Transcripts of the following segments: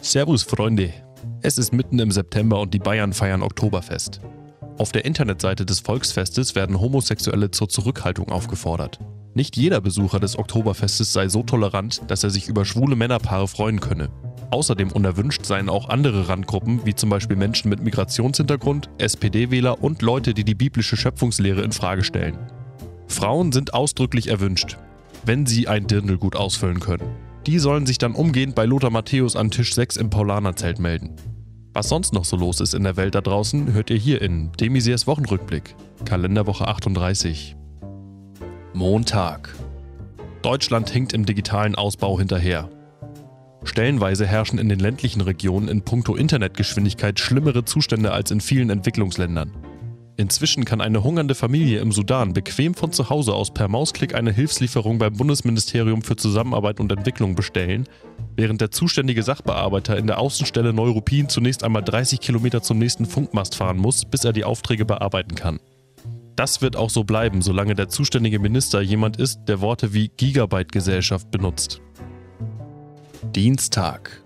Servus Freunde. Es ist mitten im September und die Bayern feiern Oktoberfest. Auf der Internetseite des Volksfestes werden Homosexuelle zur Zurückhaltung aufgefordert. Nicht jeder Besucher des Oktoberfestes sei so tolerant, dass er sich über schwule Männerpaare freuen könne. Außerdem unerwünscht seien auch andere Randgruppen, wie zum Beispiel Menschen mit Migrationshintergrund, SPD-Wähler und Leute, die die biblische Schöpfungslehre in Frage stellen. Frauen sind ausdrücklich erwünscht, wenn sie ein Dirndl gut ausfüllen können. Die sollen sich dann umgehend bei Lothar Matthäus an Tisch 6 im Paulanerzelt melden. Was sonst noch so los ist in der Welt da draußen, hört ihr hier in Demisiers Wochenrückblick, Kalenderwoche 38. Montag. Deutschland hinkt im digitalen Ausbau hinterher. Stellenweise herrschen in den ländlichen Regionen in puncto Internetgeschwindigkeit schlimmere Zustände als in vielen Entwicklungsländern. Inzwischen kann eine hungernde Familie im Sudan bequem von zu Hause aus per Mausklick eine Hilfslieferung beim Bundesministerium für Zusammenarbeit und Entwicklung bestellen, während der zuständige Sachbearbeiter in der Außenstelle Neuruppin zunächst einmal 30 Kilometer zum nächsten Funkmast fahren muss, bis er die Aufträge bearbeiten kann. Das wird auch so bleiben, solange der zuständige Minister jemand ist, der Worte wie Gigabyte-Gesellschaft benutzt. Dienstag.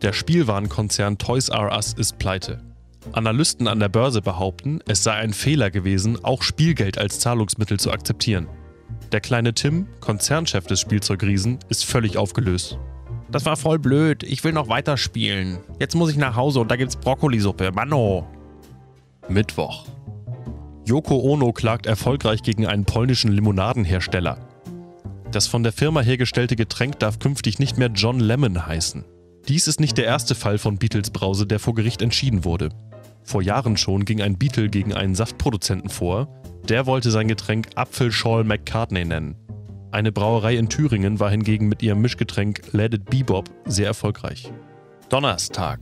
Der Spielwarenkonzern Toys R Us ist pleite. Analysten an der Börse behaupten, es sei ein Fehler gewesen, auch Spielgeld als Zahlungsmittel zu akzeptieren. Der kleine Tim, Konzernchef des Spielzeugriesen, ist völlig aufgelöst. Das war voll blöd. Ich will noch weiterspielen. Jetzt muss ich nach Hause und da gibt's Brokkolisuppe. Manno. Mittwoch. Yoko Ono klagt erfolgreich gegen einen polnischen Limonadenhersteller. Das von der Firma hergestellte Getränk darf künftig nicht mehr John Lemon heißen. Dies ist nicht der erste Fall von Beatles Brause, der vor Gericht entschieden wurde. Vor Jahren schon ging ein Beatle gegen einen Saftproduzenten vor. Der wollte sein Getränk Apfelschorle McCartney nennen. Eine Brauerei in Thüringen war hingegen mit ihrem Mischgetränk Let It Bebop sehr erfolgreich. Donnerstag.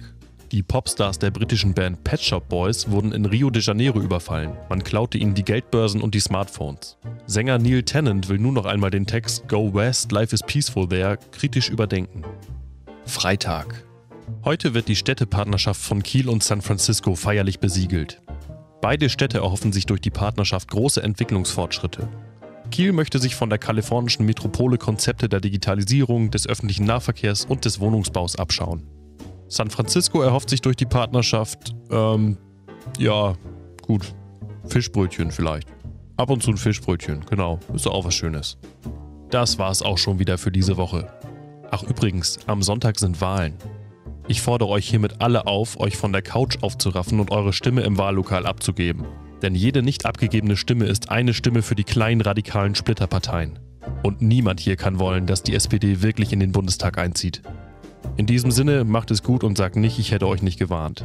Die Popstars der britischen Band Pet Shop Boys wurden in Rio de Janeiro überfallen. Man klaute ihnen die Geldbörsen und die Smartphones. Sänger Neil Tennant will nun noch einmal den Text Go West, Life is Peaceful There kritisch überdenken. Freitag. Heute wird die Städtepartnerschaft von Kiel und San Francisco feierlich besiegelt. Beide Städte erhoffen sich durch die Partnerschaft große Entwicklungsfortschritte. Kiel möchte sich von der kalifornischen Metropole Konzepte der Digitalisierung, des öffentlichen Nahverkehrs und des Wohnungsbaus abschauen. San Francisco erhofft sich durch die Partnerschaft, ähm, ja, gut, Fischbrötchen vielleicht. Ab und zu ein Fischbrötchen, genau, ist auch was Schönes. Das war's auch schon wieder für diese Woche. Ach übrigens, am Sonntag sind Wahlen. Ich fordere euch hiermit alle auf, euch von der Couch aufzuraffen und eure Stimme im Wahllokal abzugeben. Denn jede nicht abgegebene Stimme ist eine Stimme für die kleinen radikalen Splitterparteien. Und niemand hier kann wollen, dass die SPD wirklich in den Bundestag einzieht. In diesem Sinne, macht es gut und sagt nicht, ich hätte euch nicht gewarnt.